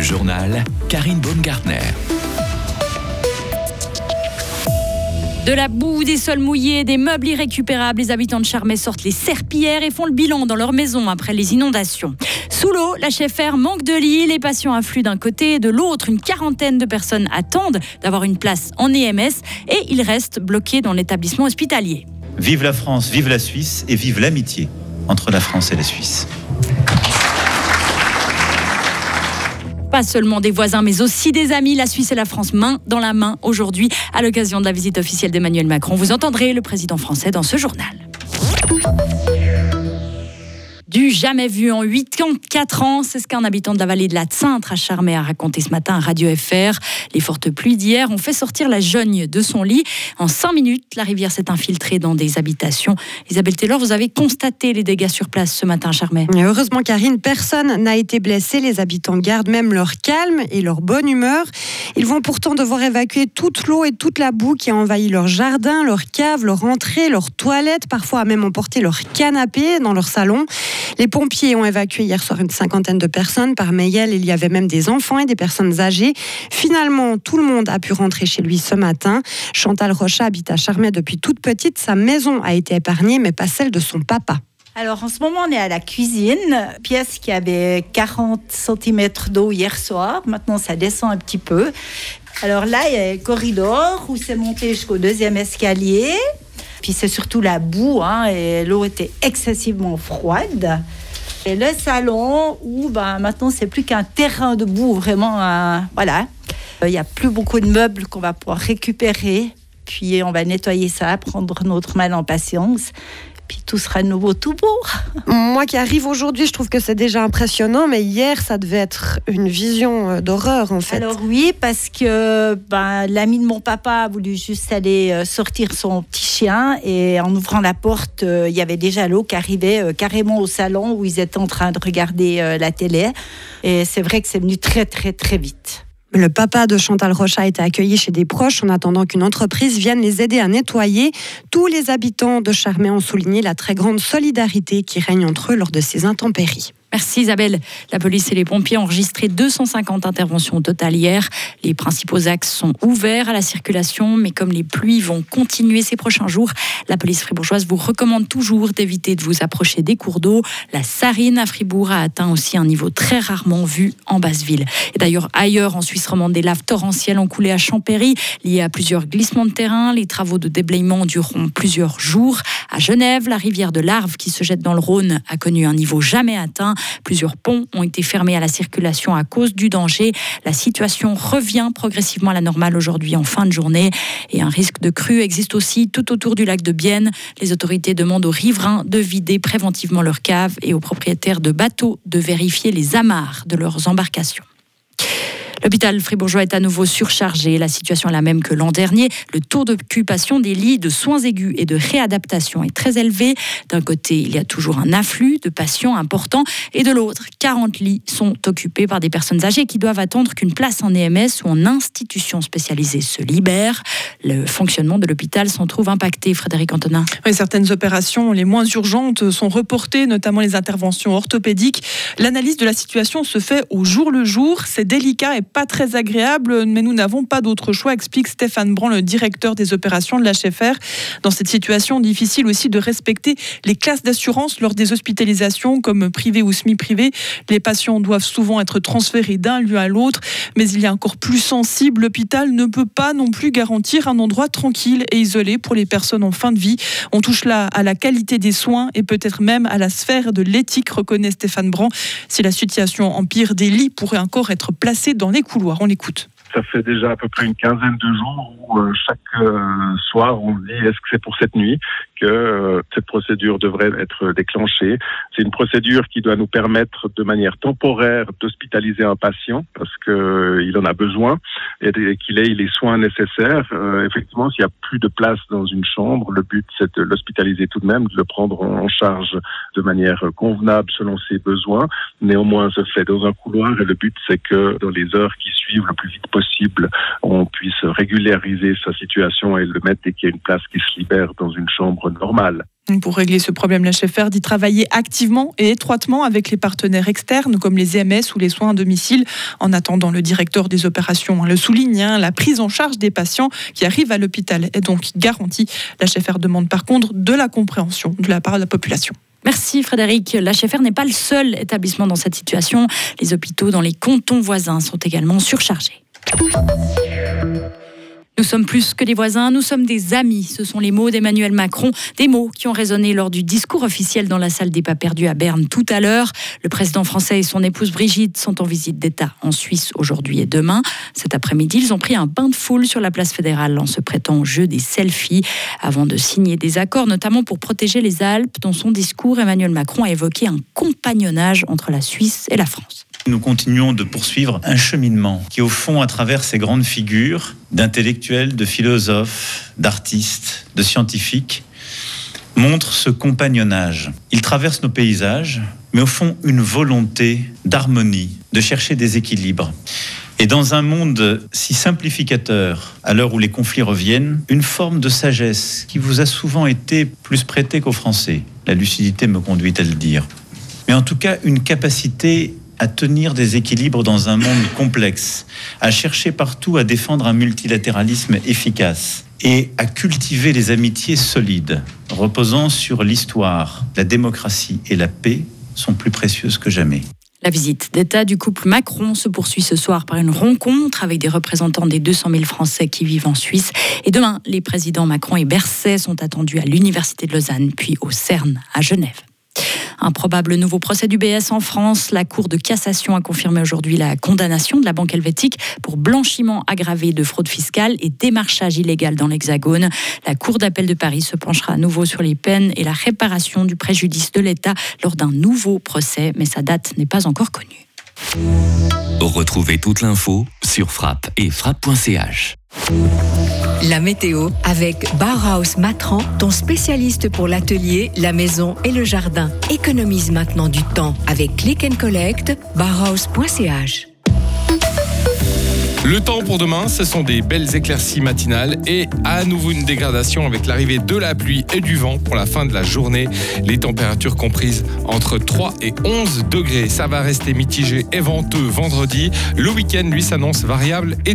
Le journal Karine Baumgartner. De la boue, des sols mouillés, des meubles irrécupérables, les habitants de Charmey sortent les serpillères et font le bilan dans leur maison après les inondations. Sous l'eau, la chef-air manque de lits, les patients affluent d'un côté et de l'autre. Une quarantaine de personnes attendent d'avoir une place en EMS et ils restent bloqués dans l'établissement hospitalier. Vive la France, vive la Suisse et vive l'amitié entre la France et la Suisse. Pas seulement des voisins, mais aussi des amis. La Suisse et la France main dans la main aujourd'hui, à l'occasion de la visite officielle d'Emmanuel Macron. Vous entendrez le président français dans ce journal. Du jamais vu en 84 ans, c'est ce qu'un habitant de la vallée de la Tsintre à Charmé a raconté ce matin à Radio FR. Les fortes pluies d'hier ont fait sortir la jeune de son lit. En 5 minutes, la rivière s'est infiltrée dans des habitations. Isabelle Taylor, vous avez constaté les dégâts sur place ce matin à. Heureusement, Karine, personne n'a été blessé. Les habitants gardent même leur calme et leur bonne humeur. Ils vont pourtant devoir évacuer toute l'eau et toute la boue qui a envahi leur jardin, leur cave, leur entrée, leur toilette, parfois même emporté leur canapé dans leur salon. Les pompiers ont évacué hier soir une cinquantaine de personnes. Par Mayel, il y avait même des enfants et des personnes âgées. Finalement, tout le monde a pu rentrer chez lui ce matin. Chantal Rocha habite à Charmey depuis toute petite. Sa maison a été épargnée, mais pas celle de son papa. Alors en ce moment, on est à la cuisine, pièce qui avait 40 cm d'eau hier soir. Maintenant, ça descend un petit peu. Alors là, il y a le corridor où c'est monté jusqu'au deuxième escalier. Puis c'est surtout la boue, hein, et l'eau était excessivement froide. Et le salon où ben, maintenant c'est plus qu'un terrain de boue, vraiment. voilà. Il n'y a plus beaucoup de meubles qu'on va pouvoir récupérer. Puis on va nettoyer ça, prendre notre mal en patience puis tout sera nouveau, tout beau. Moi qui arrive aujourd'hui, je trouve que c'est déjà impressionnant, mais hier, ça devait être une vision euh, d'horreur en fait. Alors oui, parce que ben, l'ami de mon papa a voulu juste aller euh, sortir son petit chien et en ouvrant la porte, euh, il y avait déjà l'eau qui arrivait carrément au salon où ils étaient en train de regarder la télé. Et c'est vrai que c'est venu très très très vite. Le papa de Chantal Rocha a été accueilli chez des proches en attendant qu'une entreprise vienne les aider à nettoyer. Tous les habitants de Charmey ont souligné la très grande solidarité qui règne entre eux lors de ces intempéries. Merci Isabelle. La police et les pompiers ont enregistré 250 interventions au total hier. Les principaux axes sont ouverts à la circulation, mais comme les pluies vont continuer ces prochains jours, la police fribourgeoise vous recommande toujours d'éviter de vous approcher des cours d'eau. La Sarine à Fribourg a atteint aussi un niveau très rarement vu en basse ville. Et d'ailleurs, ailleurs en Suisse romande, des laves torrentielles ont coulé à Champéry, liées à plusieurs glissements de terrain. Les travaux de déblayement dureront plusieurs jours. À Genève, la rivière de l'Arve qui se jette dans le Rhône a connu un niveau jamais atteint. Plusieurs ponts ont été fermés à la circulation à cause du danger. La situation revient progressivement à la normale aujourd'hui en fin de journée et un risque de crue existe aussi tout autour du lac de Bienne. Les autorités demandent aux riverains de vider préventivement leurs caves et aux propriétaires de bateaux de vérifier les amarres de leurs embarcations. L'hôpital fribourgeois est à nouveau surchargé. La situation est la même que l'an dernier. Le taux d'occupation des lits de soins aigus et de réadaptation est très élevé. D'un côté, il y a toujours un afflux de patients importants et de l'autre, 40 lits sont occupés par des personnes âgées qui doivent attendre qu'une place en EMS ou en institution spécialisée se libère. Le fonctionnement de l'hôpital s'en trouve impacté, Frédéric Antonin. Certaines opérations les moins urgentes sont reportées, notamment les interventions orthopédiques. L'analyse de la situation se fait au jour le jour. C'est délicat et pas très agréable, mais nous n'avons pas d'autre choix, explique Stéphane Brand, le directeur des opérations de l'HFR. Dans cette situation, difficile aussi de respecter les classes d'assurance lors des hospitalisations, comme privé ou semi-privé. Les patients doivent souvent être transférés d'un lieu à l'autre, mais il y a encore plus sensible. L'hôpital ne peut pas non plus garantir un endroit tranquille et isolé pour les personnes en fin de vie. On touche là à la qualité des soins et peut-être même à la sphère de l'éthique, reconnaît Stéphane Brand. Si la situation empire, des lits pourraient encore être placés dans les couloir. On l'écoute. Ça fait déjà à peu près une quinzaine de jours où euh, chaque euh, soir on se dit est-ce que c'est pour cette nuit que euh, cette procédure devrait être déclenchée? C'est une procédure qui doit nous permettre de manière temporaire d'hospitaliser un patient parce que il en a besoin et qu'il ait les soins nécessaires. effectivement, s'il y a plus de place dans une chambre, le but c'est de l'hospitaliser tout de même, de le prendre en charge de manière convenable selon ses besoins. Néanmoins, se fait dans un couloir et le but c'est que dans les heures qui suivent le plus vite possible possible, on puisse régulariser sa situation et le mettre dès qu'il y a une place qui se libère dans une chambre normale. Pour régler ce problème, la chef dit travailler activement et étroitement avec les partenaires externes comme les EMS ou les soins à domicile. En attendant, le directeur des opérations le souligne, hein, la prise en charge des patients qui arrivent à l'hôpital est donc garantie. La chef demande par contre de la compréhension de la part de la population. Merci Frédéric. La HFR n'est pas le seul établissement dans cette situation. Les hôpitaux dans les cantons voisins sont également surchargés. Nous sommes plus que des voisins, nous sommes des amis. Ce sont les mots d'Emmanuel Macron, des mots qui ont résonné lors du discours officiel dans la salle des pas perdus à Berne tout à l'heure. Le président français et son épouse Brigitte sont en visite d'État en Suisse aujourd'hui et demain. Cet après-midi, ils ont pris un bain de foule sur la place fédérale en se prêtant au jeu des selfies avant de signer des accords, notamment pour protéger les Alpes. Dans son discours, Emmanuel Macron a évoqué un compagnonnage entre la Suisse et la France. Nous continuons de poursuivre un cheminement qui, au fond, à travers ces grandes figures d'intellectuels, de philosophes, d'artistes, de scientifiques, montre ce compagnonnage. Il traverse nos paysages, mais au fond, une volonté d'harmonie, de chercher des équilibres. Et dans un monde si simplificateur, à l'heure où les conflits reviennent, une forme de sagesse qui vous a souvent été plus prêtée qu'aux Français. La lucidité me conduit à le dire. Mais en tout cas, une capacité à tenir des équilibres dans un monde complexe, à chercher partout à défendre un multilatéralisme efficace et à cultiver les amitiés solides, reposant sur l'histoire, la démocratie et la paix, sont plus précieuses que jamais. La visite d'État du couple Macron se poursuit ce soir par une rencontre avec des représentants des 200 000 Français qui vivent en Suisse. Et demain, les présidents Macron et Berset sont attendus à l'Université de Lausanne, puis au CERN à Genève. Un probable nouveau procès du BS en France. La Cour de cassation a confirmé aujourd'hui la condamnation de la banque helvétique pour blanchiment aggravé de fraude fiscale et démarchage illégal dans l'Hexagone. La Cour d'appel de Paris se penchera à nouveau sur les peines et la réparation du préjudice de l'État lors d'un nouveau procès, mais sa date n'est pas encore connue. Retrouvez toute l'info sur frappe et frappe.ch. La météo avec Bauhaus Matran, ton spécialiste pour l'atelier, la maison et le jardin. Économise maintenant du temps avec Click and Collect, bauhaus.ch. Le temps pour demain, ce sont des belles éclaircies matinales et à nouveau une dégradation avec l'arrivée de la pluie et du vent pour la fin de la journée. Les températures comprises entre 3 et 11 degrés. Ça va rester mitigé et venteux vendredi. Le week-end, lui, s'annonce variable et